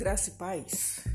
Graça e paz.